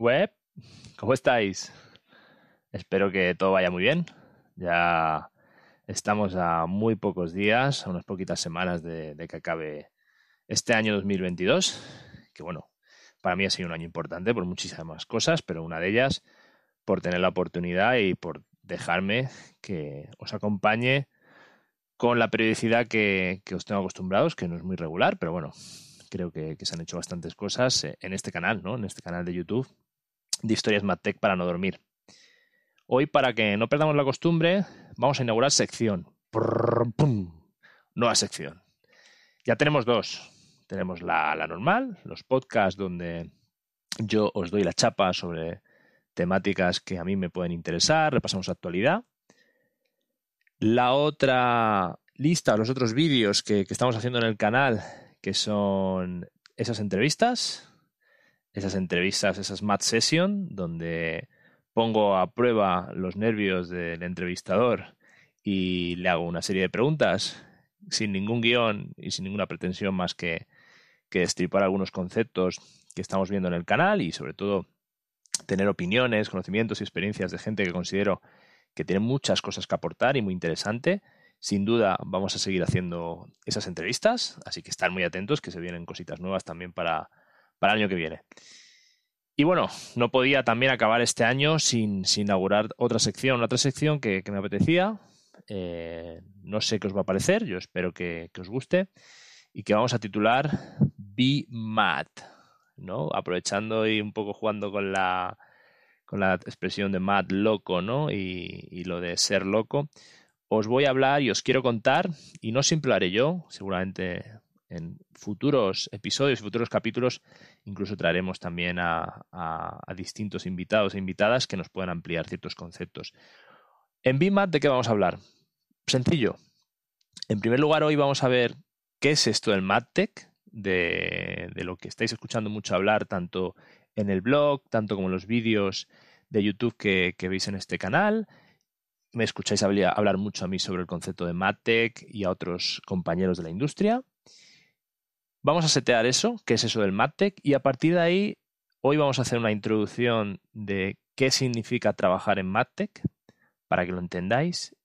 Web, ¿cómo estáis? Espero que todo vaya muy bien. Ya estamos a muy pocos días, a unas poquitas semanas de, que acabe este año 2022, que bueno, para mí ha sido un año importante por muchísimas cosas, pero una de ellas por tener la oportunidad y por dejarme que os acompañe con la periodicidad que, os tengo acostumbrados, que no es muy regular, pero bueno, creo que, que, se han hecho bastantes cosas en este canal, ¿no? En este canal de YouTube de historias MadTech para no dormir. Hoy, para que no perdamos la costumbre, vamos a inaugurar sección. Nueva sección. Ya tenemos dos. Tenemos la, la normal, los podcasts donde yo os doy la chapa sobre temáticas que a mí me pueden interesar, repasamos actualidad. La otra lista, los otros vídeos que, que, estamos haciendo en el canal, que son esas entrevistas, esas entrevistas, esas Mad Session, donde pongo a prueba los nervios del entrevistador y le hago una serie de preguntas sin ningún guion y sin ninguna pretensión más que, que destripar algunos conceptos que estamos viendo en el canal y sobre todo tener opiniones, conocimientos y experiencias de gente que considero que tiene muchas cosas que aportar y muy interesante. Sin duda vamos a seguir haciendo esas entrevistas, así que están muy atentos que se vienen cositas nuevas también para, para el año que viene. Y bueno, no podía también acabar este año sin, inaugurar otra sección, otra sección que, me apetecía. Eh, no sé qué os va a parecer, yo espero que, os guste. Y que vamos a titular Be Mad, ¿no? Aprovechando y un poco jugando con la, con la expresión de mad loco, ¿no? Y, y lo de ser loco. Os voy a hablar y os quiero contar, y no siempre lo haré yo, seguramente en futuros episodios, futuros capítulos, incluso traeremos también a, distintos invitados e invitadas que nos puedan ampliar ciertos conceptos. En BIMAT, ¿de qué vamos a hablar? Sencillo. En primer lugar, hoy vamos a ver qué es esto del MadTech, de, de lo que estáis escuchando mucho hablar, tanto en el blog, tanto como en los vídeos de YouTube que, veis en este canal. Me escucháis hablar mucho a mí sobre el concepto de MadTech y a otros compañeros de la industria. Vamos a setear eso, qué es eso del MadTech, y a partir de ahí, hoy vamos a hacer una introducción de qué significa trabajar en MadTech, para que lo entendáis.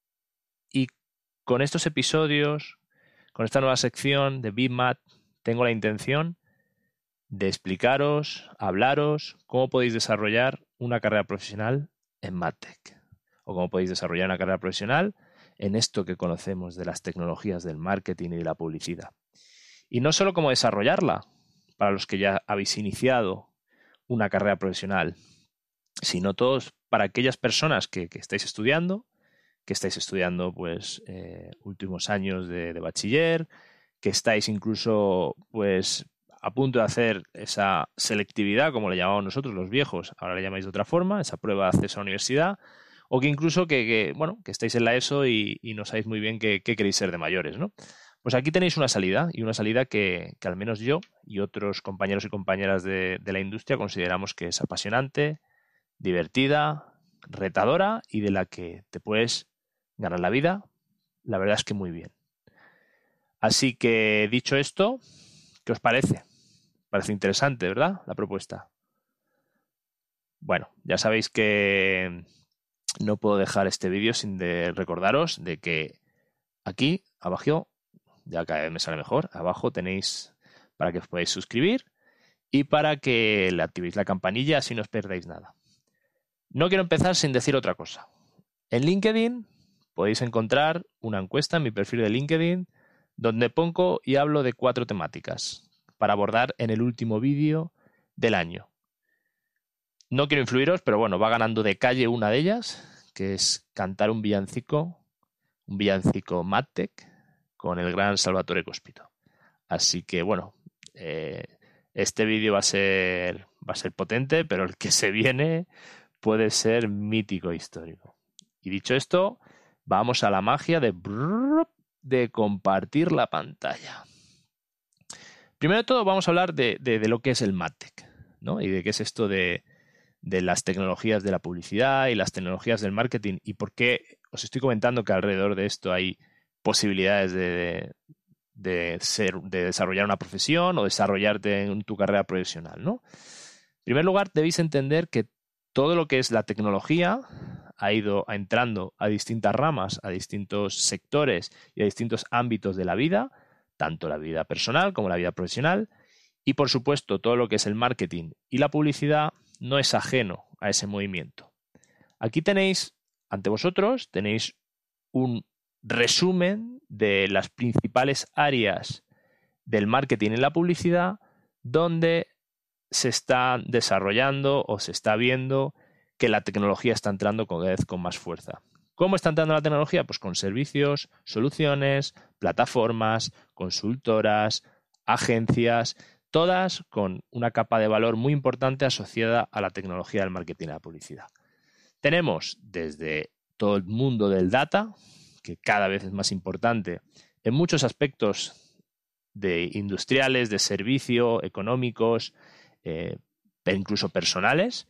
Y con estos episodios, con esta nueva sección de BIMAT, tengo la intención de explicaros, hablaros cómo podéis desarrollar una carrera profesional en MadTech, o cómo podéis desarrollar una carrera profesional en esto que conocemos de las tecnologías del marketing y de la publicidad. Y no solo cómo desarrollarla, para los que ya habéis iniciado una carrera profesional, sino todos para aquellas personas que, estáis estudiando, que estáis estudiando pues eh, últimos años de, bachiller, que estáis incluso pues a punto de hacer esa selectividad, como le llamamos nosotros los viejos, ahora le llamáis de otra forma, esa prueba de acceso a la universidad, o que incluso que, bueno, que estáis en la ESO y, no sabéis muy bien qué, qué, queréis ser de mayores, ¿no? Pues aquí tenéis una salida y una salida que, al menos yo y otros compañeros y compañeras de, la industria consideramos que es apasionante, divertida, retadora y de la que te puedes ganar la vida, la verdad es que muy bien. Así que dicho esto, ¿qué os parece? Parece interesante, ¿verdad? La propuesta. Bueno, ya sabéis que no puedo dejar este vídeo sin recordaros de que aquí abajo ya cada vez me sale mejor. Abajo tenéis para que os podáis suscribir y para que le activéis la campanilla así no os perdáis nada. No quiero empezar sin decir otra cosa. En LinkedIn podéis encontrar una encuesta en mi perfil de LinkedIn donde pongo y hablo de cuatro temáticas para abordar en el último vídeo del año. No quiero influiros, pero bueno, va ganando de calle una de ellas, que es cantar un villancico, un villancico Mattec, con el gran Salvatore Cospito. Así que bueno, eh, este vídeo va a ser va a ser potente, pero el que se viene puede ser mítico e histórico. Y dicho esto, vamos a la magia de de compartir la pantalla. Primero de todo, vamos a hablar de, lo que es el MadTech, ¿no? Y de qué es esto de, de las tecnologías de la publicidad y las tecnologías del marketing y por qué os estoy comentando que alrededor de esto hay posibilidades de, ser, de desarrollar una profesión o desarrollarte en tu carrera profesional, ¿no? primer lugar, debéis entender que todo lo que es la tecnología ha ido entrando a distintas ramas, a distintos sectores y a distintos ámbitos de la vida, tanto la vida personal como la vida profesional. Y por supuesto, todo lo que es el marketing y la publicidad no es ajeno a ese movimiento. Aquí tenéis, ante vosotros, tenéis un resumen de las principales áreas del marketing y la publicidad donde se está desarrollando o se está viendo que la tecnología está entrando vez con más fuerza. ¿Cómo está entrando la tecnología? Pues con servicios, soluciones, plataformas, consultoras, agencias, todas con una capa de valor muy importante asociada a la tecnología del marketing y la publicidad. Tenemos desde todo el mundo del data, que cada vez es más importante en muchos aspectos de industriales, de servicio, económicos, eh, incluso personales,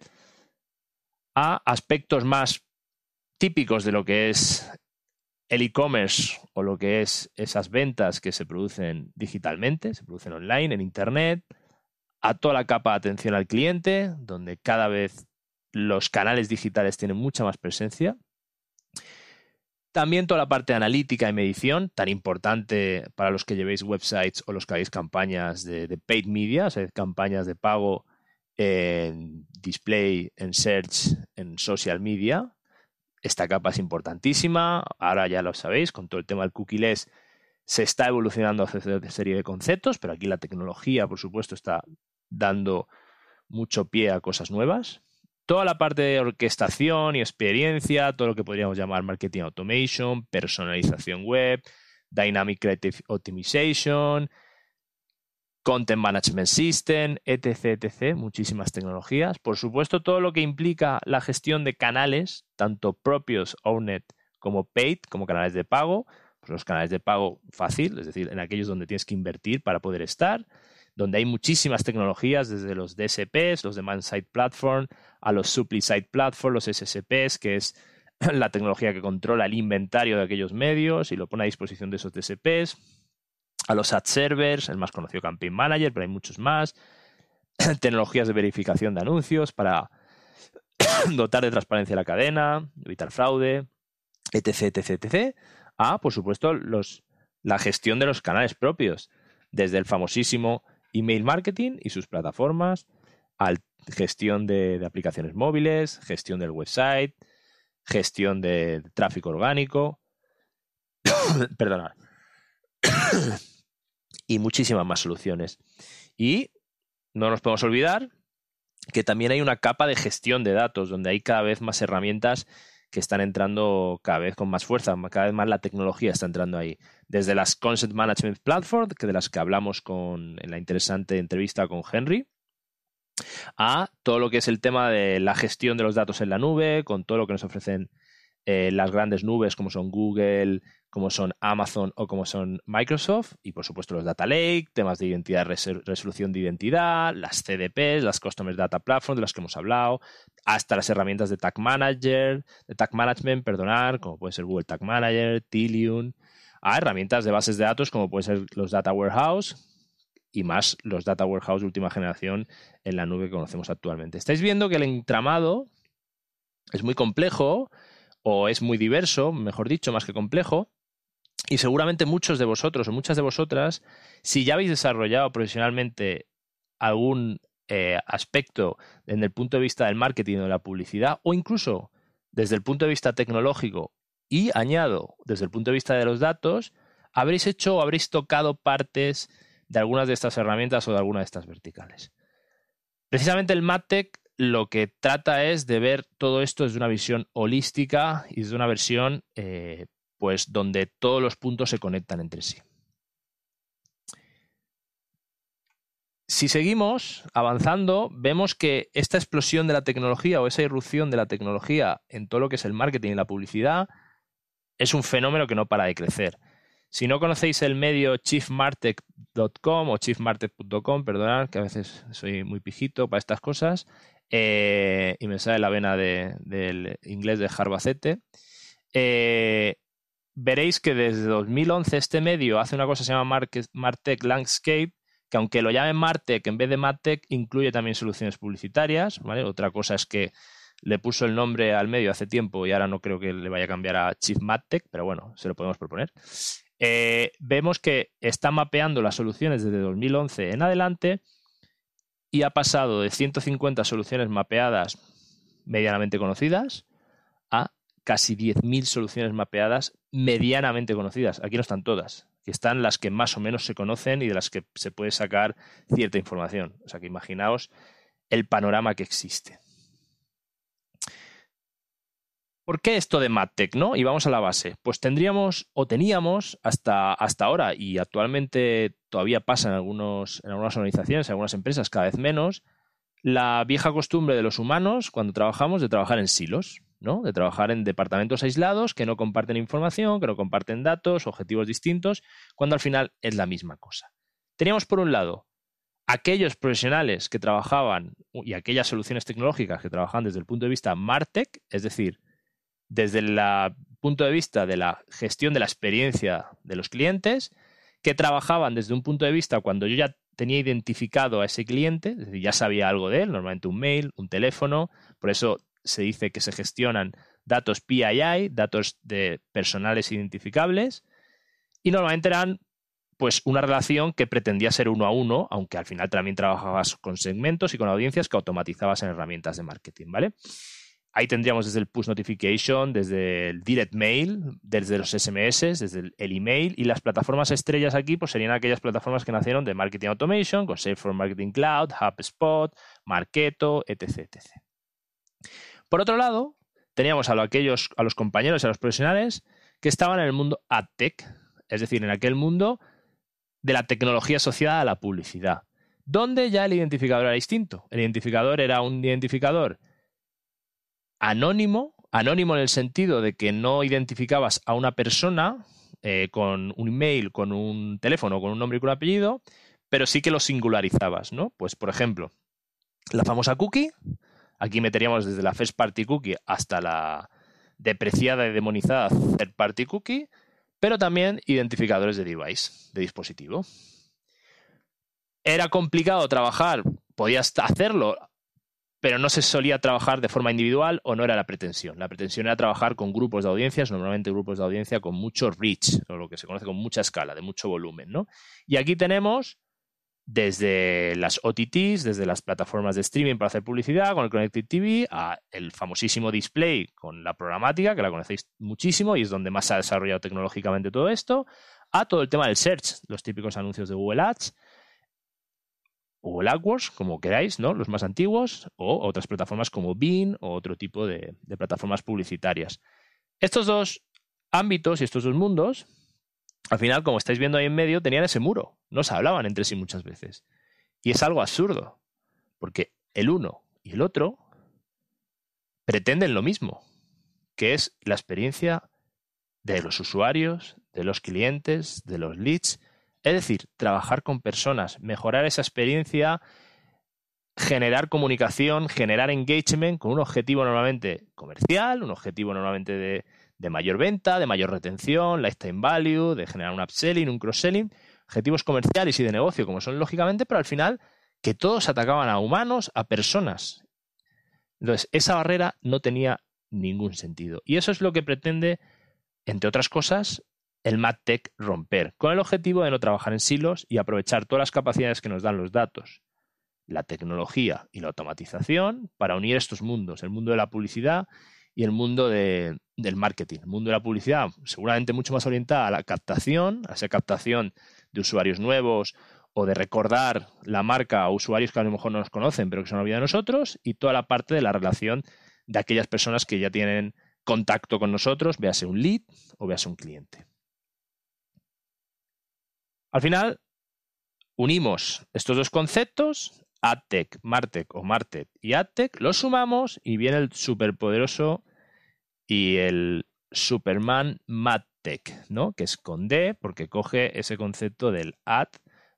a aspectos más típicos de lo que es el e-commerce o lo que es esas ventas que se producen digitalmente, se producen online, en Internet, a toda la capa de atención al cliente, donde cada vez los canales digitales tienen mucha más presencia. También toda la parte de analítica y medición, tan importante para los que llevéis websites o los que hagáis campañas de, paid media, o sea, campañas de pago en display, en search, en social media. Esta capa es importantísima. Ahora ya lo sabéis, con todo el tema del cookie-less se está evolucionando hacia una serie de conceptos, pero aquí la tecnología, por supuesto, está dando mucho pie a cosas nuevas toda la parte de orquestación y experiencia, todo lo que podríamos llamar marketing automation, personalización web, dynamic creative optimization, content management system, etc, muchísimas tecnologías. Por supuesto, todo lo que implica la gestión de canales, tanto propios, owned, como paid, como canales de pago. Pues los canales de pago fácil, es decir, en aquellos donde tienes que invertir para poder estar donde hay muchísimas tecnologías, desde los DSPs, los Demand Side Platform, a los Supply Side Platform, los SSPs, que es la tecnología que controla el inventario de aquellos medios y lo pone a disposición de esos DSPs, a los ad servers, el más conocido Campaign Manager, pero hay muchos más, tecnologías de verificación de anuncios para dotar de transparencia la cadena, evitar fraude, etc, etc, etc. A, por supuesto, los, la gestión de los canales propios, desde el famosísimo email marketing y sus plataformas, al gestión de, aplicaciones móviles, gestión del website, gestión de, tráfico orgánico, perdonad, y muchísimas más soluciones. Y no nos podemos olvidar que también hay una capa de gestión de datos, donde hay cada vez más herramientas que están entrando cada vez con más fuerza, cada vez más la tecnología está entrando ahí. Desde las Concept Management Platform, que de las que hablamos con, en la interesante entrevista con Henry, a todo lo que es el tema de la gestión de los datos en la nube, con todo lo que nos ofrecen eh, las grandes nubes como son Google, como son Amazon o como son Microsoft, y por supuesto los Data Lake, temas de identidad, resolución de identidad, las CDPs, las Customer Data Platform de las que hemos hablado, hasta las herramientas de Tag Manager, de Tag Management, perdonar, como puede ser Google Tag Manager, Tilium, a herramientas de bases de datos como puede ser los Data Warehouse y más los Data Warehouse de última generación en la nube que conocemos actualmente. Estáis viendo que el entramado es muy complejo, o es muy diverso, mejor dicho, más que complejo. Y seguramente muchos de vosotros o muchas de vosotras, si ya habéis desarrollado profesionalmente algún eh, aspecto desde el punto de vista del marketing o de la publicidad, o incluso desde el punto de vista tecnológico, y añado desde el punto de vista de los datos, habréis hecho o habréis tocado partes de algunas de estas herramientas o de algunas de estas verticales. Precisamente el MatTech lo que trata es de ver todo esto desde una visión holística y desde una versión eh, pues donde todos los puntos se conectan entre sí. Si seguimos avanzando, vemos que esta explosión de la tecnología o esa irrupción de la tecnología en todo lo que es el marketing y la publicidad es un fenómeno que no para de crecer. Si no conocéis el medio chiefmartech.com o chiefmartech.com, perdonad que a veces soy muy pijito para estas cosas, eh, y me sale la vena del inglés de Jarbacete. Eh, veréis que desde 2011 este medio hace una cosa que se llama Martech Landscape, que aunque lo llamen Martech en vez de Madtech, incluye también soluciones publicitarias. Otra cosa es que le puso el nombre al medio hace tiempo y ahora no creo que le vaya a cambiar a Chief Madtech, pero bueno, se lo podemos proponer. Eh, vemos que está mapeando las soluciones desde 2011 en adelante y ha pasado de 150 soluciones mapeadas medianamente conocidas a casi 10.000 soluciones mapeadas medianamente conocidas. Aquí no están todas, aquí están las que más o menos se conocen y de las que se puede sacar cierta información. O sea que imaginaos el panorama que existe. ¿Por qué esto de MadTech, no? Y vamos a la base. Pues tendríamos o teníamos hasta, hasta ahora, y actualmente todavía pasa en, algunos, en algunas organizaciones, en algunas empresas, cada vez menos, la vieja costumbre de los humanos cuando trabajamos de trabajar en silos, ¿no? De trabajar en departamentos aislados que no comparten información, que no comparten datos, objetivos distintos, cuando al final es la misma cosa. Teníamos por un lado aquellos profesionales que trabajaban y aquellas soluciones tecnológicas que trabajaban desde el punto de vista Martech, es decir, desde el punto de vista de la gestión de la experiencia de los clientes, que trabajaban desde un punto de vista cuando yo ya tenía identificado a ese cliente, es decir, ya sabía algo de él, normalmente un mail, un teléfono, por eso se dice que se gestionan datos PII, datos de personales identificables, y normalmente eran pues una relación que pretendía ser uno a uno, aunque al final también trabajabas con segmentos y con audiencias que automatizabas en herramientas de marketing, ¿vale? Ahí tendríamos desde el push notification, desde el direct mail, desde los SMS, desde el, email y las plataformas estrellas aquí pues serían aquellas plataformas que nacieron de marketing automation con Salesforce Marketing Cloud, HubSpot, Marketo, etc, etc. Por otro lado, teníamos a, aquellos, a los compañeros y a los profesionales que estaban en el mundo AdTech, es decir, en aquel mundo de la tecnología asociada a la publicidad, donde ya el identificador era distinto. El identificador era un identificador anónimo, anónimo en el sentido de que no identificabas a una persona eh, con un email, con un teléfono, con un nombre y con un apellido, pero sí que lo singularizabas, ¿no? Pues, por ejemplo, la famosa cookie, aquí meteríamos desde la first party cookie hasta la depreciada y demonizada third party cookie, pero también identificadores de device, de dispositivo. Era complicado trabajar, podías hacerlo pero no se solía trabajar de forma individual o no era la pretensión. La pretensión era trabajar con grupos de audiencias, normalmente grupos de audiencia con mucho reach, o lo que se conoce como mucha escala, de mucho volumen. ¿no? Y aquí tenemos desde las OTTs, desde las plataformas de streaming para hacer publicidad con el Connected TV, a el famosísimo display con la programática, que la conocéis muchísimo y es donde más se ha desarrollado tecnológicamente todo esto, a todo el tema del search, los típicos anuncios de Google Ads, Google AdWords, como queráis, ¿no? Los más antiguos, o otras plataformas como Bing o otro tipo de, plataformas publicitarias. Estos dos ámbitos y estos dos mundos, al final, como estáis viendo ahí en medio, tenían ese muro. No se hablaban entre sí muchas veces. Y es algo absurdo, porque el uno y el otro pretenden lo mismo, que es la experiencia de los usuarios, de los clientes, de los leads, es decir, trabajar con personas, mejorar esa experiencia, generar comunicación, generar engagement con un objetivo normalmente comercial, un objetivo normalmente de, mayor venta, de mayor retención, lifetime value, de generar un upselling, un cross-selling, objetivos comerciales y de negocio como son lógicamente, pero al final que todos atacaban a humanos, a personas. Entonces, esa barrera no tenía ningún sentido. Y eso es lo que pretende, entre otras cosas, el MadTech romper, con el objetivo de no trabajar en silos y aprovechar todas las capacidades que nos dan los datos, la tecnología y la automatización para unir estos mundos, el mundo de la publicidad y el mundo del marketing. El mundo de la publicidad seguramente mucho más orientada a la captación, a esa captación de usuarios nuevos o de recordar la marca a usuarios que a lo mejor no nos conocen pero que se han olvidado de nosotros y toda la parte de la relación de aquellas personas que ya tienen contacto con nosotros, véase un lead o véase un cliente. Al final, unimos estos dos conceptos, AdTech, Martech o Martech y AdTech, los sumamos y viene el superpoderoso y el Superman MadTech, ¿no? Que es con D porque coge ese concepto del Ad,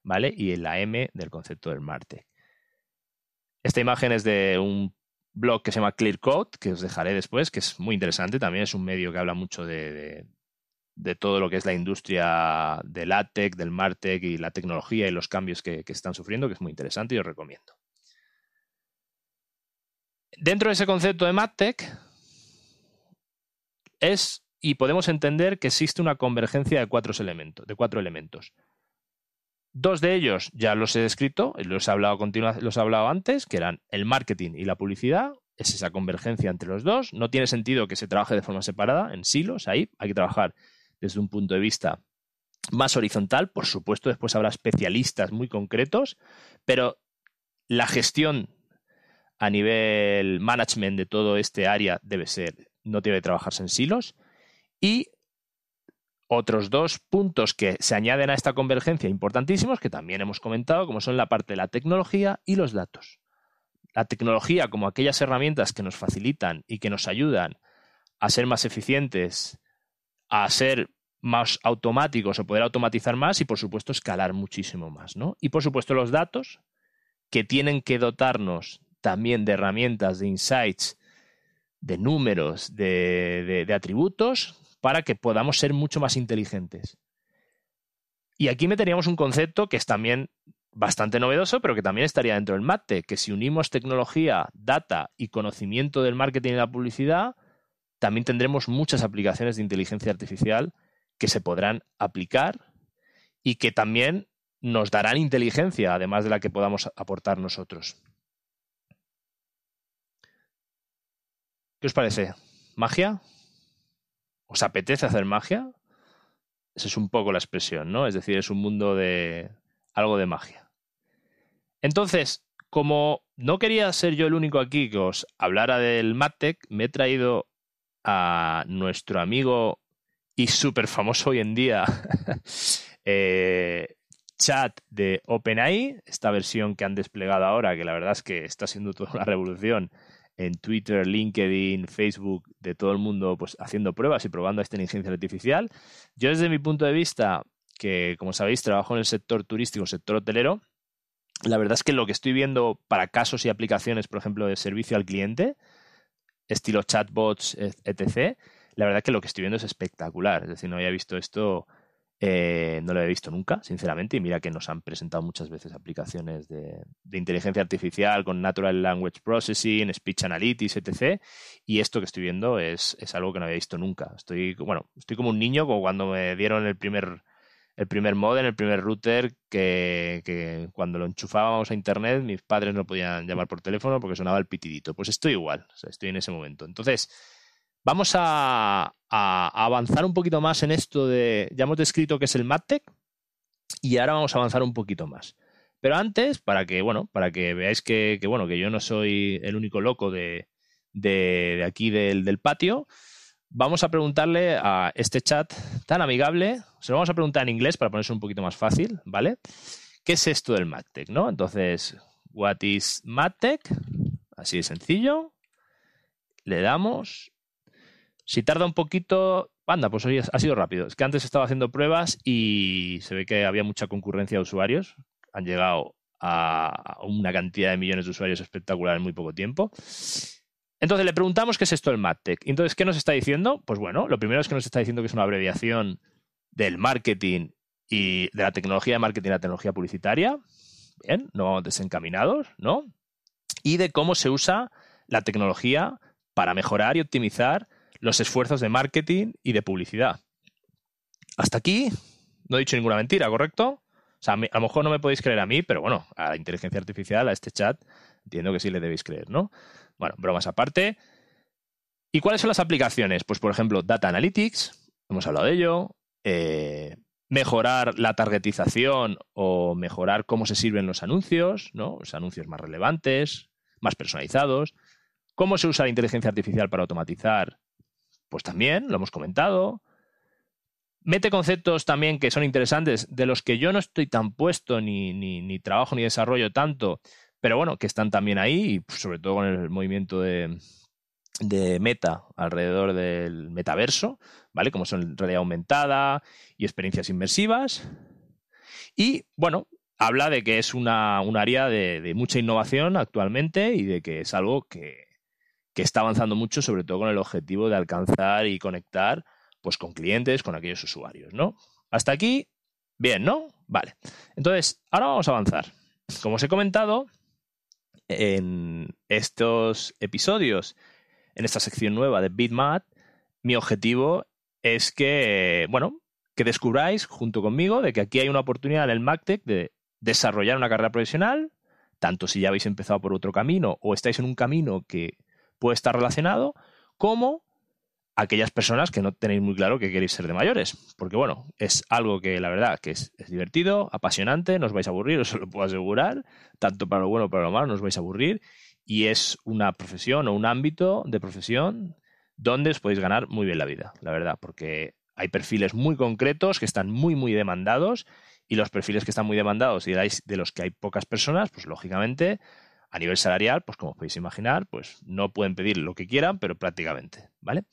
¿vale? Y la M del concepto del Martech. Esta imagen es de un blog que se llama Clear Code, que os dejaré después, que es muy interesante. También es un medio que habla mucho de, de todo lo que es la industria del ATEC, del MarTech y la tecnología y los cambios que, que están sufriendo, que es muy interesante y os recomiendo. Dentro de ese concepto de MarTech es y podemos entender que existe una convergencia de cuatro elementos, de cuatro elementos. Dos de ellos ya los he descrito, los he hablado, los he hablado antes, que eran el marketing y la publicidad. Es esa convergencia entre los dos. No tiene sentido que se trabaje de forma separada, en silos, ahí. Hay que trabajar desde un punto de vista más horizontal. Por supuesto, después habrá especialistas muy concretos, pero la gestión a nivel management de todo este área debe ser, no debe trabajarse en silos. Y otros dos puntos que se añaden a esta convergencia importantísimos, que también hemos comentado, como son la parte de la tecnología y los datos. La tecnología como aquellas herramientas que nos facilitan y que nos ayudan a ser más eficientes, a ser más automáticos o poder automatizar más y por supuesto escalar muchísimo más, ¿no? Y por supuesto los datos que tienen que dotarnos también de herramientas, de insights, de números, de, de atributos para que podamos ser mucho más inteligentes. Y aquí meteríamos un concepto que es también bastante novedoso, pero que también estaría dentro del MATE, que si unimos tecnología, data y conocimiento del marketing y la publicidad, también tendremos muchas aplicaciones de inteligencia artificial que se podrán aplicar y que también nos darán inteligencia, además de la que podamos aportar nosotros. ¿Qué os parece? ¿Magia? ¿Os apetece hacer magia? Esa es un poco la expresión, ¿no? Es decir, es un mundo de algo de magia. Entonces, como no quería ser yo el único aquí que os hablara del MadTech, me he traído a nuestro amigo y súper famoso hoy en día, eh, chat de OpenAI, esta versión que han desplegado ahora, que la verdad es que está siendo toda una revolución en Twitter, LinkedIn, Facebook, de todo el mundo, pues haciendo pruebas y probando esta inteligencia artificial. Yo desde mi punto de vista, que como sabéis trabajo en el sector turístico, sector hotelero, la verdad es que lo que estoy viendo para casos y aplicaciones, por ejemplo, de servicio al cliente, estilo chatbots, etc., la verdad es que lo que estoy viendo es espectacular. Es decir, no había visto esto eh, no lo he visto nunca, sinceramente, y mira que nos han presentado muchas veces aplicaciones de, inteligencia artificial con Natural Language Processing, Speech Analytics, etc. Y esto que estoy viendo es, algo que no había visto nunca. Estoy, bueno, estoy como un niño, como cuando me dieron el primer, el primer modem, el primer router, que, cuando lo enchufábamos a internet, mis padres no podían llamar por teléfono porque sonaba el pitidito. Pues estoy igual, estoy en ese momento. Entonces, Vamos a, avanzar un poquito más en esto de. Ya hemos descrito qué es el MadTech y ahora vamos a avanzar un poquito más. Pero antes, para que, bueno, para que veáis que, bueno, que yo no soy el único loco de, de, aquí del, del, patio, vamos a preguntarle a este chat tan amigable, se lo vamos a preguntar en inglés para ponerse un poquito más fácil, ¿vale? ¿Qué es esto del MadTech, no? Entonces, what is MadTech? Así de sencillo. Le damos si tarda un poquito, anda, pues hoy ha sido rápido. Es que antes estaba haciendo pruebas y se ve que había mucha concurrencia de usuarios. Han llegado a una cantidad de millones de usuarios espectacular en muy poco tiempo. Entonces le preguntamos qué es esto del MadTech. Entonces, ¿qué nos está diciendo? Pues bueno, lo primero es que nos está diciendo que es una abreviación del marketing y de la tecnología de marketing y la tecnología publicitaria. Bien, no desencaminados, ¿no? Y de cómo se usa la tecnología para mejorar y optimizar los esfuerzos de marketing y de publicidad. Hasta aquí no he dicho ninguna mentira, ¿correcto? O sea, a, lo mejor no me podéis creer a mí, pero bueno, a la inteligencia artificial, a este chat, entiendo que sí le debéis creer, ¿no? Bueno, bromas aparte. ¿Y cuáles son las aplicaciones? Pues, por ejemplo, Data Analytics, hemos hablado de ello. Eh, mejorar la targetización o mejorar cómo se sirven los anuncios, ¿no? Los anuncios más relevantes, más personalizados. Cómo se usa la inteligencia artificial para automatizar pues también, lo hemos comentado. Mete conceptos también que son interesantes, de los que yo no estoy tan puesto, ni, ni, trabajo ni desarrollo tanto, pero bueno, que están también ahí, y sobre todo con el movimiento de, de meta alrededor del metaverso, ¿vale? Como son realidad aumentada y experiencias inmersivas. Y bueno, habla de que es una, un área de, mucha innovación actualmente y de que es algo que, que está avanzando mucho, sobre todo con el objetivo de alcanzar y conectar pues con clientes, con aquellos usuarios, ¿no? Hasta aquí, bien, ¿no? Vale. Entonces, ahora vamos a avanzar. Como os he comentado, en estos episodios, en esta sección nueva de BitMat, mi objetivo es que, bueno, que descubráis junto conmigo de que aquí hay una oportunidad en el MacTech de desarrollar una carrera profesional, tanto si ya habéis empezado por otro camino o estáis en un camino que puede estar relacionado, como aquellas personas que no tenéis muy claro que queréis ser de mayores. Porque bueno, es algo que la verdad que es, divertido, apasionante, no os vais a aburrir, os lo puedo asegurar, tanto para lo bueno como para lo malo, no os vais a aburrir. Y es una profesión o un ámbito de profesión donde os podéis ganar muy bien la vida, la verdad, porque hay perfiles muy concretos que están muy, muy demandados y los perfiles que están muy demandados y de los que hay pocas personas, pues lógicamente a nivel salarial, pues como podéis imaginar, pues no pueden pedir lo que quieran, pero prácticamente, ¿vale?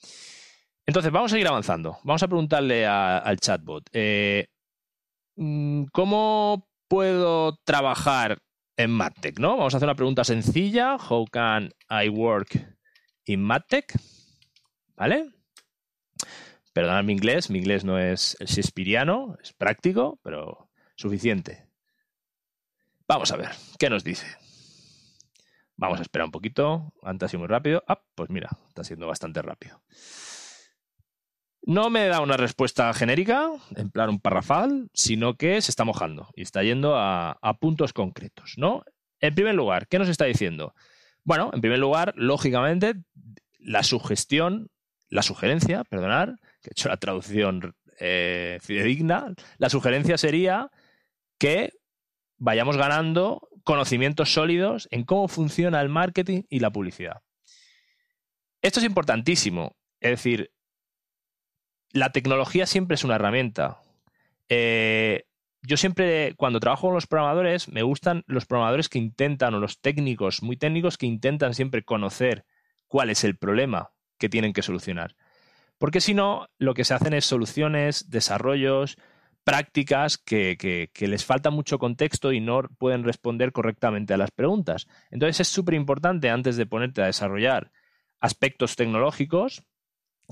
Entonces, vamos a seguir avanzando. Vamos a preguntarle al chatbot, eh, mm, ¿cómo puedo trabajar en MadTech? ¿no? Vamos a hacer una pregunta sencilla. How can I work in MadTech? ¿Vale? Perdonad mi inglés, mi inglés no es el shakespeariano, es práctico, pero suficiente. Vamos a ver, ¿qué nos dice? Vamos a esperar un poquito. Antes ha sido muy rápido. Ah, pues mira, está siendo bastante rápido. No me da una respuesta genérica, en plan un parrafal, sino que se está mojando y está yendo a, puntos concretos, ¿no? En primer lugar, ¿qué nos está diciendo? Bueno, en primer lugar, lógicamente, la sugestión, la sugerencia, perdonar, que he hecho la traducción eh, fidedigna, la sugerencia sería que vayamos ganando conocimientos sólidos en cómo funciona el marketing y la publicidad. Esto es importantísimo. Es decir, la tecnología siempre es una herramienta. Eh, yo siempre, cuando trabajo con los programadores, me gustan los programadores que intentan, o los técnicos muy técnicos, que intentan siempre conocer cuál es el problema que tienen que solucionar. Porque si no, lo que se hacen es soluciones, desarrollos, prácticas que, les falta mucho contexto y no pueden responder correctamente a las preguntas. Entonces es súper importante antes de ponerte a desarrollar aspectos tecnológicos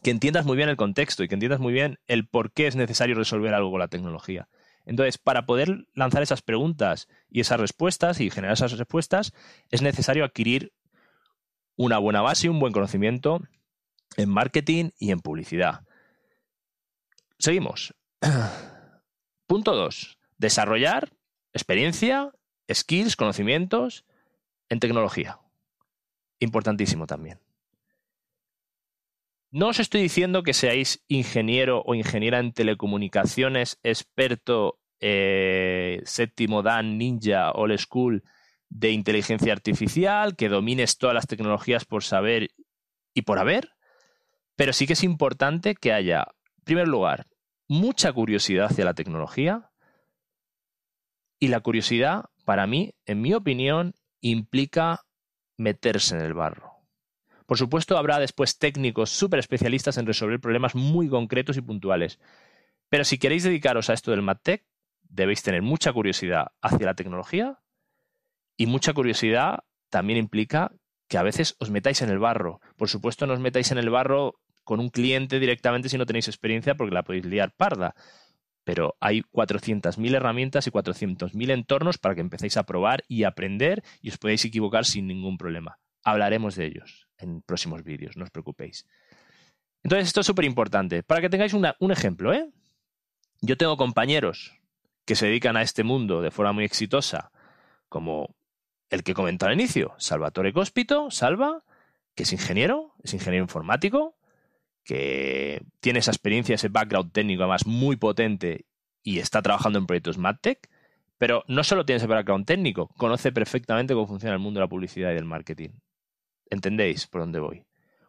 que entiendas muy bien el contexto y que entiendas muy bien el por qué es necesario resolver algo con la tecnología. Entonces, para poder lanzar esas preguntas y esas respuestas y generar esas respuestas, es necesario adquirir una buena base y un buen conocimiento en marketing y en publicidad. Seguimos. Punto 2. Desarrollar experiencia, skills, conocimientos en tecnología. Importantísimo también. No os estoy diciendo que seáis ingeniero o ingeniera en telecomunicaciones, experto eh, séptimo Dan, ninja, old school de inteligencia artificial, que domines todas las tecnologías por saber y por haber, pero sí que es importante que haya, en primer lugar, mucha curiosidad hacia la tecnología y la curiosidad, para mí, en mi opinión, implica meterse en el barro. Por supuesto, habrá después técnicos súper especialistas en resolver problemas muy concretos y puntuales. Pero si queréis dedicaros a esto del MadTech, debéis tener mucha curiosidad hacia la tecnología y mucha curiosidad también implica que a veces os metáis en el barro. Por supuesto, no os metáis en el barro con un cliente directamente si no tenéis experiencia porque la podéis liar parda. Pero hay 400.000 herramientas y 400.000 entornos para que empecéis a probar y aprender y os podéis equivocar sin ningún problema. Hablaremos de ellos en próximos vídeos, no os preocupéis. Entonces, esto es súper importante. Para que tengáis un ejemplo, ¿eh? Yo tengo compañeros que se dedican a este mundo de forma muy exitosa, como el que comentó al inicio, Salvatore Cospito, Salva, que es ingeniero, es ingeniero informático, que tiene esa experiencia, ese background técnico además muy potente y está trabajando en proyectos MadTech, pero no solo tiene ese background técnico, conoce perfectamente cómo funciona el mundo de la publicidad y del marketing. ¿Entendéis por dónde voy?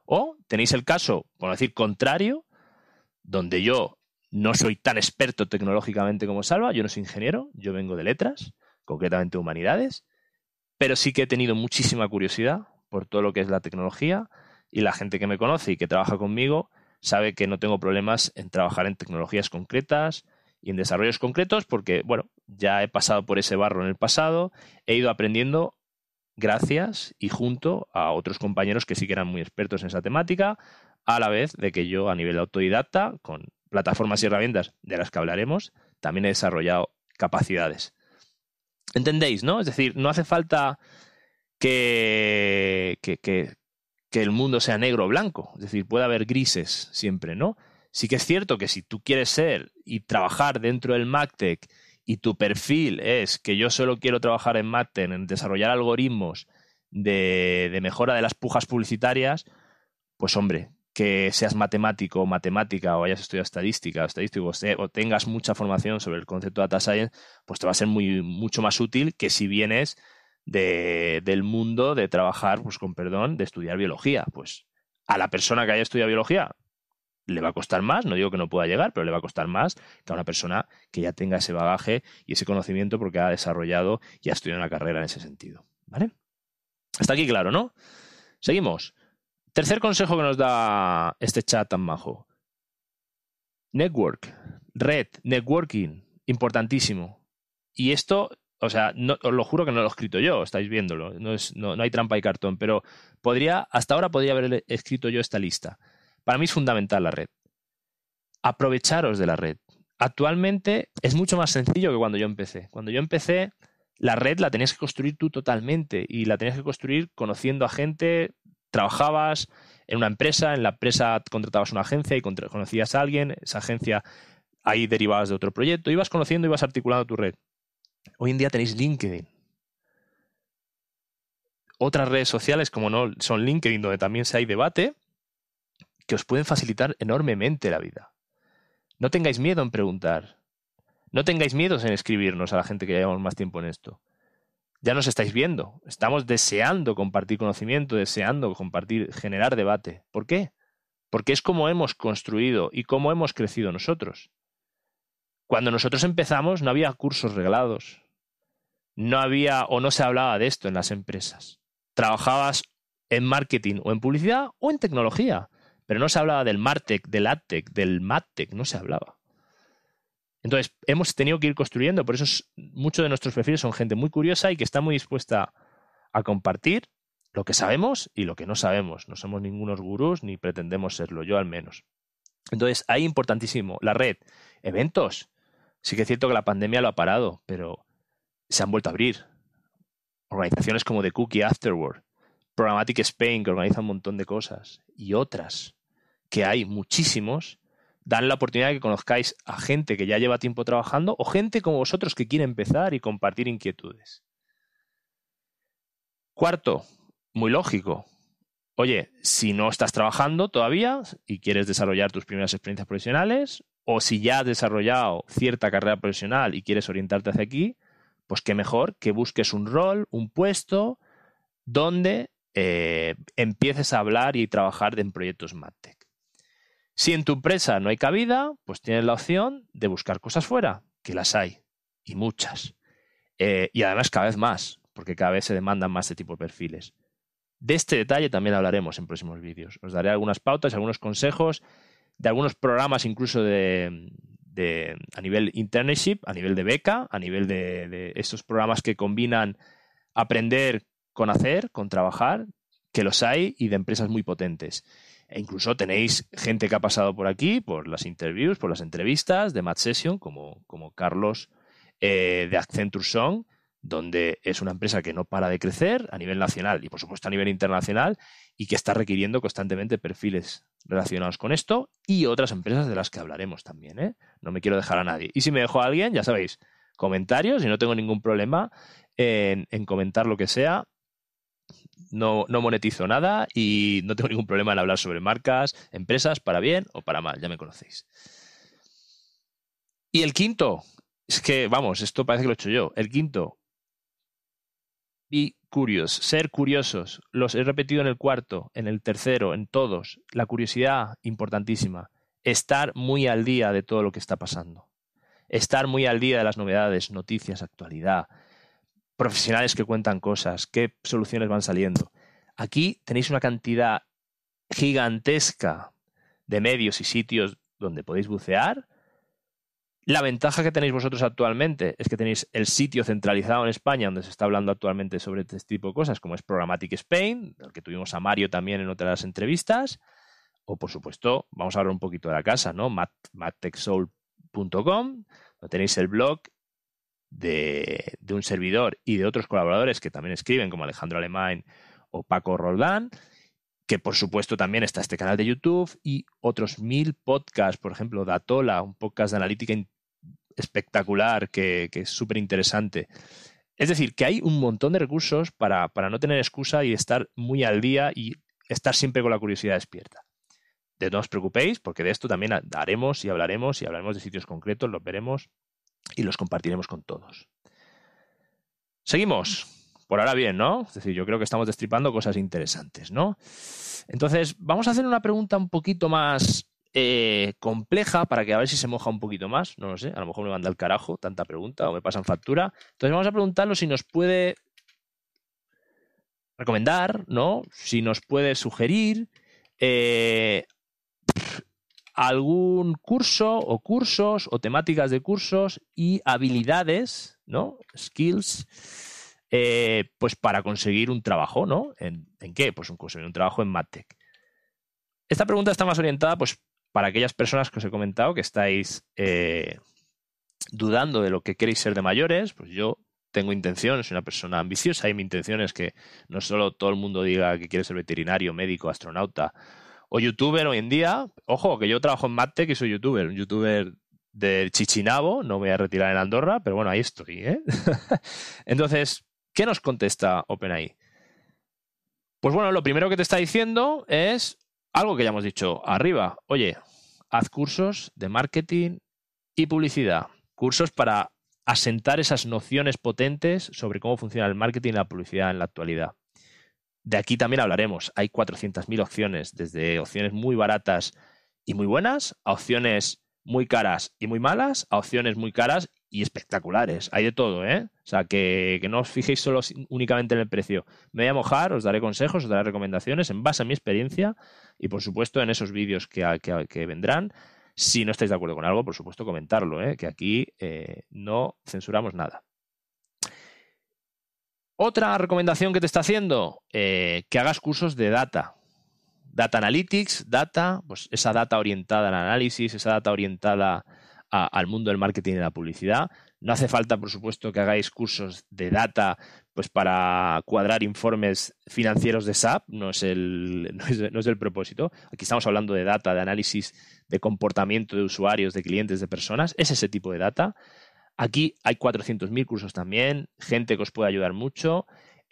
O tenéis el caso, por decir, contrario, donde yo no soy tan experto tecnológicamente como Salva, yo no soy ingeniero, yo vengo de letras, concretamente humanidades, pero sí que he tenido muchísima curiosidad por todo lo que es la tecnología, y la gente que me conoce y que trabaja conmigo sabe que no tengo problemas en trabajar en tecnologías concretas y en desarrollos concretos porque, bueno, ya he pasado por ese barro en el pasado, he ido aprendiendo gracias y junto a otros compañeros que sí que eran muy expertos en esa temática, a la vez de que yo a nivel autodidacta, con plataformas y herramientas de las que hablaremos, también he desarrollado capacidades. ¿Entendéis, no? Es decir, no hace falta que, que, que, que el mundo sea negro o blanco. Es decir, puede haber grises siempre, ¿no? Sí que es cierto que si tú quieres ser y trabajar dentro del MacTech y tu perfil es que yo solo quiero trabajar en MacTech, en desarrollar algoritmos de, mejora de las pujas publicitarias, pues hombre, que seas matemático o matemática o hayas estudiado estadística o estadístico o tengas mucha formación sobre el concepto de data science, pues te va a ser muy, mucho más útil que si vienes de, del mundo de trabajar, pues con perdón, de estudiar biología. Pues a la persona que haya estudiado biología le va a costar más, no digo que no pueda llegar, pero le va a costar más que a una persona que ya tenga ese bagaje y ese conocimiento porque ha desarrollado y ha estudiado una carrera en ese sentido. ¿Vale? Hasta aquí claro, ¿no? Seguimos. Tercer consejo que nos da este chat tan majo. Network, red, networking, importantísimo. Y esto o sea, no, os lo juro que no lo he escrito yo, estáis viéndolo, no, es, no, no, hay trampa y cartón, pero podría, hasta ahora podría haber escrito yo esta lista. Para mí es fundamental la red. Aprovecharos de la red. Actualmente es mucho más sencillo que cuando yo empecé. Cuando yo empecé, la red la tenías que construir tú totalmente y la tenías que construir conociendo a gente, trabajabas en una empresa, en la empresa contratabas una agencia y conocías a alguien, esa agencia ahí derivabas de otro proyecto, ibas conociendo, ibas articulando tu red. Hoy en día tenéis LinkedIn. Otras redes sociales como no son LinkedIn, donde también se hay debate, que os pueden facilitar enormemente la vida. No tengáis miedo en preguntar. No tengáis miedo en escribirnos a la gente que llevamos más tiempo en esto. Ya nos estáis viendo. Estamos deseando compartir conocimiento, deseando compartir, generar debate. ¿Por qué? Porque es como hemos construido y cómo hemos crecido nosotros. Cuando nosotros empezamos no había cursos reglados. No había o no se hablaba de esto en las empresas. Trabajabas en marketing o en publicidad o en tecnología, pero no se hablaba del Martech, del AdTech, del MadTech, no se hablaba. Entonces, hemos tenido que ir construyendo, por eso muchos de nuestros perfiles son gente muy curiosa y que está muy dispuesta a compartir lo que sabemos y lo que no sabemos. No somos ningunos gurús ni pretendemos serlo, yo al menos. Entonces, ahí importantísimo, la red, eventos, Sí que es cierto que la pandemia lo ha parado, pero se han vuelto a abrir. Organizaciones como The Cookie Afterward, Programmatic Spain, que organiza un montón de cosas, y otras, que hay muchísimos, dan la oportunidad de que conozcáis a gente que ya lleva tiempo trabajando o gente como vosotros que quiere empezar y compartir inquietudes. Cuarto, muy lógico. Oye, si no estás trabajando todavía y quieres desarrollar tus primeras experiencias profesionales, o si ya has desarrollado cierta carrera profesional y quieres orientarte hacia aquí, pues qué mejor que busques un rol, un puesto donde eh, empieces a hablar y trabajar en proyectos MadTech. Si en tu empresa no hay cabida, pues tienes la opción de buscar cosas fuera, que las hay, y muchas. Eh, y además cada vez más, porque cada vez se demandan más este tipo de perfiles. De este detalle también hablaremos en próximos vídeos. Os daré algunas pautas, algunos consejos de algunos programas incluso de, a nivel internship, a nivel de beca, a nivel de, de, estos programas que combinan aprender con hacer, con trabajar, que los hay y de empresas muy potentes. E incluso tenéis gente que ha pasado por aquí, por las interviews, por las entrevistas de Mad Session, como, como Carlos eh, de Accenture Song, donde es una empresa que no para de crecer a nivel nacional y por supuesto a nivel internacional y que está requiriendo constantemente perfiles relacionados con esto y otras empresas de las que hablaremos también. ¿eh? No me quiero dejar a nadie. Y si me dejo a alguien, ya sabéis, comentarios y no tengo ningún problema en, en comentar lo que sea. No, no, monetizo nada y no tengo ningún problema en hablar sobre marcas, empresas, para bien o para mal, ya me conocéis. Y el quinto, es que, vamos, esto parece que lo he hecho yo. El quinto, y curious, ser curiosos. Los he repetido en el cuarto, en el tercero, en todos. La curiosidad, importantísima. Estar muy al día de todo lo que está pasando. Estar muy al día de las novedades, noticias, actualidad. Profesionales que cuentan cosas, qué soluciones van saliendo. Aquí tenéis una cantidad gigantesca de medios y sitios donde podéis bucear la ventaja que tenéis vosotros actualmente es que tenéis el sitio centralizado en España donde se está hablando actualmente sobre este tipo de cosas, como es Programmatic Spain, del que tuvimos a Mario también en otras entrevistas, o por supuesto, vamos a hablar un poquito de la casa, ¿no? mattechsoul.com, donde tenéis el blog de, un servidor y de otros colaboradores que también escriben, como Alejandro Alemán o Paco Roldán, que por supuesto también está este canal de YouTube y otros mil podcasts, por ejemplo, Datola, un podcast de analítica espectacular que, es súper interesante. Es decir, que hay un montón de recursos para, para no tener excusa y estar muy al día y estar siempre con la curiosidad despierta. De no os preocupéis, porque de esto también haremos y hablaremos y hablaremos de sitios concretos, los veremos y los compartiremos con todos. Seguimos. Por ahora bien, ¿no? Es decir, yo creo que estamos destripando cosas interesantes, ¿no? Entonces, vamos a hacer una pregunta un poquito más eh, compleja para que a ver si se moja un poquito más. No lo sé, a lo mejor me manda el carajo tanta pregunta o me pasan factura. Entonces, vamos a preguntarlo si nos puede recomendar, ¿no? Si nos puede sugerir eh, algún curso o cursos o temáticas de cursos y habilidades, ¿no? Skills, eh, pues para conseguir un trabajo, ¿no? ¿En, qué? Pues un, conseguir un trabajo en MadTech. Esta pregunta está más orientada, pues, para aquellas personas que os he comentado que estáis eh, dudando de lo que queréis ser de mayores, pues yo tengo intención, soy una persona ambiciosa y mi intención es que no solo todo el mundo diga que quiere ser veterinario, médico, astronauta o youtuber hoy en día. Ojo, que yo trabajo en MadTech y soy youtuber, un youtuber de Chichinabo, no voy a retirar en Andorra, pero bueno, ahí estoy. ¿eh? Entonces, ¿qué nos contesta OpenAI? Pues bueno, lo primero que te está diciendo es algo que ya hemos dicho arriba. Oye, haz cursos de marketing y publicidad. Cursos para asentar esas nociones potentes sobre cómo funciona el marketing y la publicidad en la actualidad. De aquí también hablaremos. Hay 400.000 opciones, desde opciones muy baratas y muy buenas, a opciones muy caras y muy malas, a opciones muy caras y espectaculares. Hay de todo, ¿eh? O sea, que, no os fijéis solo únicamente en el precio. Me voy a mojar, os daré consejos, os daré recomendaciones en base a mi experiencia y, por supuesto, en esos vídeos que, que, vendrán. Si no estáis de acuerdo con algo, por supuesto, comentarlo, ¿eh? que aquí eh, no censuramos nada. Otra recomendación que te está haciendo, eh, que hagas cursos de data. Data Analytics, data, pues esa data orientada al análisis, esa data orientada al mundo del marketing y la publicidad. No hace falta, por supuesto, que hagáis cursos de data pues para cuadrar informes financieros de SAP, no es, el, no es el propósito. Aquí estamos hablando de data, de análisis de comportamiento de usuarios, de clientes, de personas. Es ese tipo de data. Aquí hay 400.000 cursos también, gente que os puede ayudar mucho.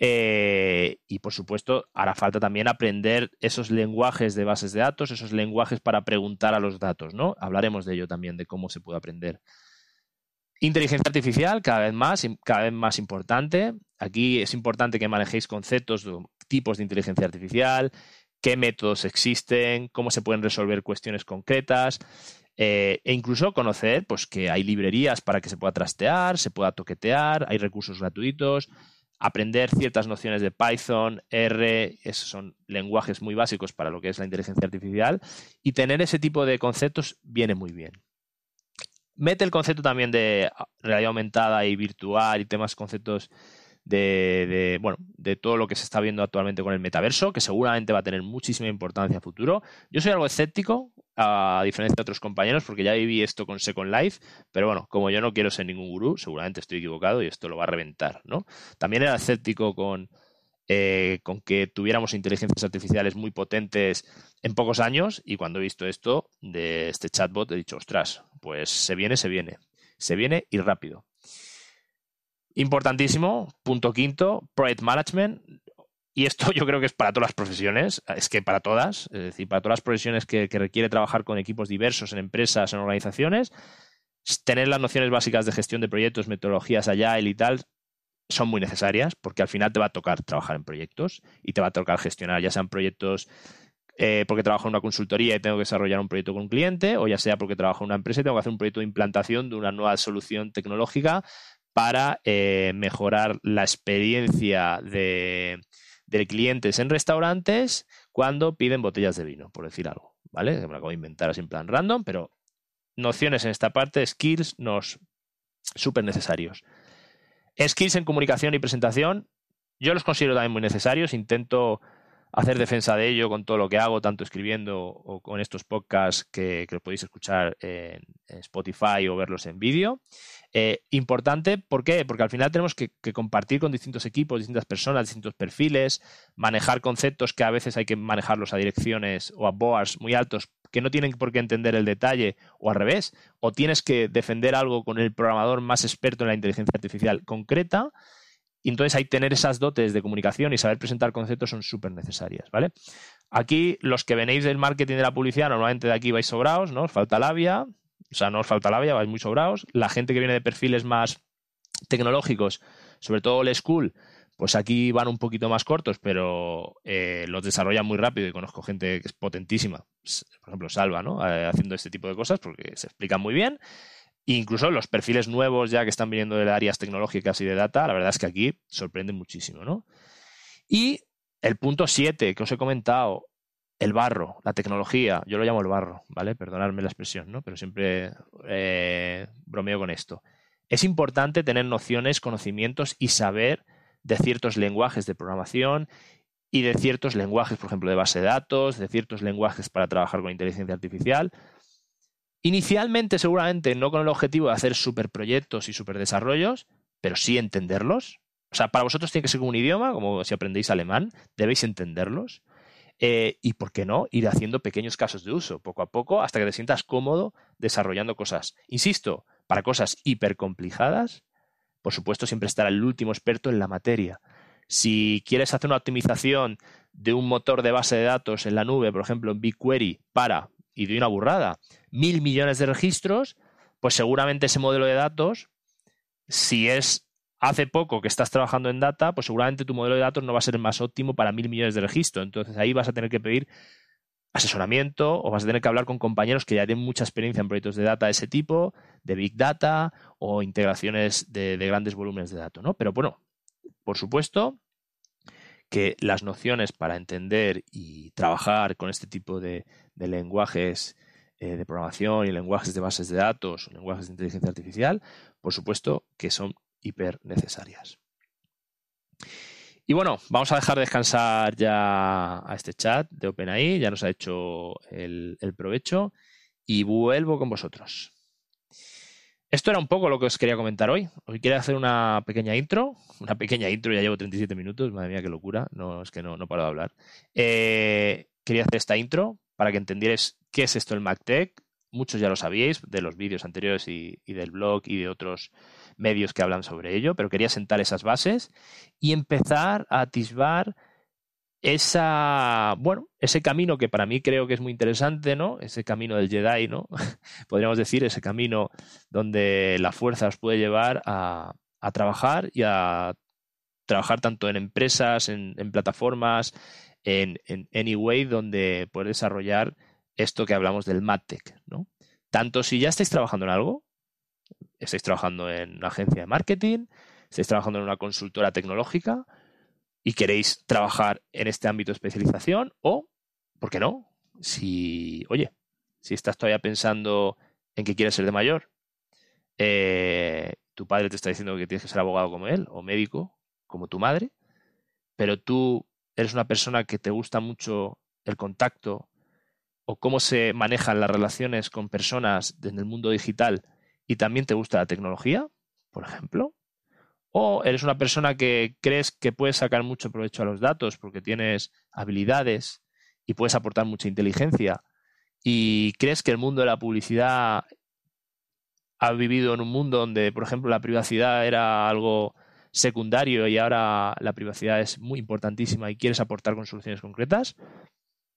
Eh, y por supuesto, hará falta también aprender esos lenguajes de bases de datos, esos lenguajes para preguntar a los datos, ¿no? Hablaremos de ello también, de cómo se puede aprender. Inteligencia artificial, cada vez más, cada vez más importante. Aquí es importante que manejéis conceptos, tipos de inteligencia artificial, qué métodos existen, cómo se pueden resolver cuestiones concretas. Eh, e incluso conocer pues, que hay librerías para que se pueda trastear, se pueda toquetear, hay recursos gratuitos, aprender ciertas nociones de Python, R, esos son lenguajes muy básicos para lo que es la inteligencia artificial, y tener ese tipo de conceptos viene muy bien. Mete el concepto también de realidad aumentada y virtual y temas, conceptos de, de, bueno, de todo lo que se está viendo actualmente con el metaverso, que seguramente va a tener muchísima importancia a futuro. Yo soy algo escéptico, a diferencia de otros compañeros, porque ya viví esto con Second Life, pero bueno, como yo no quiero ser ningún gurú, seguramente estoy equivocado y esto lo va a reventar, ¿no? También era escéptico con, eh, con que tuviéramos inteligencias artificiales muy potentes en pocos años y cuando he visto esto de este chatbot he dicho, ostras, pues se viene, se viene, se viene y rápido. Importantísimo, punto quinto, Project Management. Y esto yo creo que es para todas las profesiones, es que para todas, es decir, para todas las profesiones que, requiere trabajar con equipos diversos en empresas, en organizaciones, tener las nociones básicas de gestión de proyectos, metodologías allá y tal, son muy necesarias porque al final te va a tocar trabajar en proyectos y te va a tocar gestionar, ya sean proyectos eh, porque trabajo en una consultoría y tengo que desarrollar un proyecto con un cliente, o ya sea porque trabajo en una empresa y tengo que hacer un proyecto de implantación de una nueva solución tecnológica para eh, mejorar la experiencia de, clientes en restaurantes cuando piden botellas de vino, por decir algo, ¿vale? Me lo acabo de inventar así en plan random, pero nociones en esta parte, skills, nos súper necesarios. Skills en comunicación y presentación, yo los considero también muy necesarios. Intento hacer defensa de ello con todo lo que hago, tanto escribiendo o con estos podcasts que, que podéis escuchar en, Spotify o verlos en vídeo. Eh, importante, ¿por qué? Porque al final tenemos que, compartir con distintos equipos, distintas personas, distintos perfiles, manejar conceptos que a veces hay que manejarlos a direcciones o a boards muy altos que no tienen por qué entender el detalle o al revés, o tienes que defender algo con el programador más experto en la inteligencia artificial concreta y entonces hay tener esas dotes de comunicación y saber presentar conceptos son súper necesarias, ¿vale? Aquí, los que venéis del marketing de la publicidad, normalmente de aquí vais sobrados, ¿no? Os falta labia, o sea, no os falta labia, vais muy sobrados. La gente que viene de perfiles más tecnológicos, sobre todo el school, pues aquí van un poquito más cortos, pero eh, los desarrollan muy rápido y conozco gente que es potentísima. Por ejemplo, Salva, ¿no? Eh, haciendo este tipo de cosas porque se explican muy bien incluso los perfiles nuevos ya que están viniendo de áreas tecnológicas y de data, la verdad es que aquí sorprenden muchísimo, ¿no? Y el punto 7 que os he comentado, el barro, la tecnología, yo lo llamo el barro, ¿vale? Perdonadme la expresión, ¿no? Pero siempre eh, bromeo con esto. Es importante tener nociones, conocimientos y saber de ciertos lenguajes de programación y de ciertos lenguajes, por ejemplo, de base de datos, de ciertos lenguajes para trabajar con inteligencia artificial, Inicialmente, seguramente, no con el objetivo de hacer superproyectos y superdesarrollos, pero sí entenderlos. O sea, para vosotros tiene que ser como un idioma, como si aprendéis alemán, debéis entenderlos. Eh, y, ¿por qué no? Ir haciendo pequeños casos de uso, poco a poco, hasta que te sientas cómodo desarrollando cosas. Insisto, para cosas hipercomplicadas, por supuesto, siempre estará el último experto en la materia. Si quieres hacer una optimización de un motor de base de datos en la nube, por ejemplo, en BigQuery, para y doy una burrada, mil millones de registros, pues seguramente ese modelo de datos, si es hace poco que estás trabajando en data, pues seguramente tu modelo de datos no va a ser el más óptimo para mil millones de registros. Entonces ahí vas a tener que pedir asesoramiento o vas a tener que hablar con compañeros que ya tienen mucha experiencia en proyectos de data de ese tipo, de big data o integraciones de, grandes volúmenes de datos, ¿no? Pero bueno, por supuesto que las nociones para entender y trabajar con este tipo de, lenguajes eh, de programación y lenguajes de bases de datos, lenguajes de inteligencia artificial, por supuesto que son hiper necesarias. Y bueno, vamos a dejar descansar ya a este chat de OpenAI, ya nos ha hecho el provecho y vuelvo con vosotros. Esto era un poco lo que os quería comentar hoy. Hoy quería hacer una pequeña intro, una pequeña intro, ya llevo 37 minutos, madre mía, qué locura, no, es que no, no paro de hablar. Eh, quería hacer esta intro para que entendierais qué es esto el MacTech. Muchos ya lo sabíais de los vídeos anteriores y, del blog y de otros medios que hablan sobre ello, pero quería sentar esas bases y empezar a atisbar esa, bueno, ese camino que para mí creo que es muy interesante, ¿no? Ese camino del Jedi, ¿no? Podríamos decir, ese camino donde la fuerza os puede llevar a, trabajar y a trabajar tanto en empresas, en, plataformas, en, en Anyway, donde poder desarrollar esto que hablamos del MadTech, ¿no? Tanto si ya estáis trabajando en algo, estáis trabajando en una agencia de marketing, estáis trabajando en una consultora tecnológica y queréis trabajar en este ámbito de especialización, o, ¿por qué no? Si, oye, si estás todavía pensando en que quieres ser de mayor, eh, tu padre te está diciendo que tienes que ser abogado como él, o médico como tu madre, pero tú eres una persona que te gusta mucho el contacto o cómo se manejan las relaciones con personas en el mundo digital y también te gusta la tecnología, por ejemplo, o eres una persona que crees que puedes sacar mucho provecho a los datos porque tienes habilidades y puedes aportar mucha inteligencia y crees que el mundo de la publicidad ha vivido en un mundo donde, por ejemplo, la privacidad era algo secundario y ahora la privacidad es muy importantísima y quieres aportar con soluciones concretas,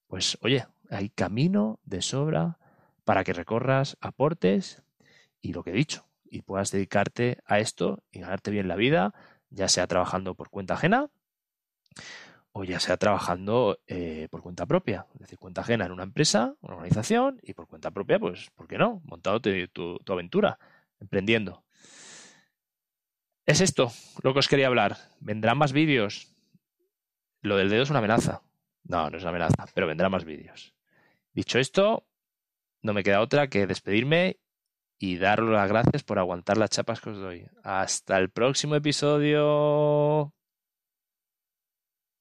pues oye, hay camino de sobra para que recorras, aportes y lo que he dicho, y puedas dedicarte a esto y ganarte bien la vida, ya sea trabajando por cuenta ajena o ya sea trabajando eh, por cuenta propia, es decir, cuenta ajena en una empresa, una organización y por cuenta propia, pues, ¿por qué no? Montado tu, tu aventura, emprendiendo. Es esto lo que os quería hablar. ¿Vendrán más vídeos? Lo del dedo es una amenaza. No, no es una amenaza, pero vendrán más vídeos. Dicho esto, no me queda otra que despedirme y daros las gracias por aguantar las chapas que os doy. Hasta el próximo episodio.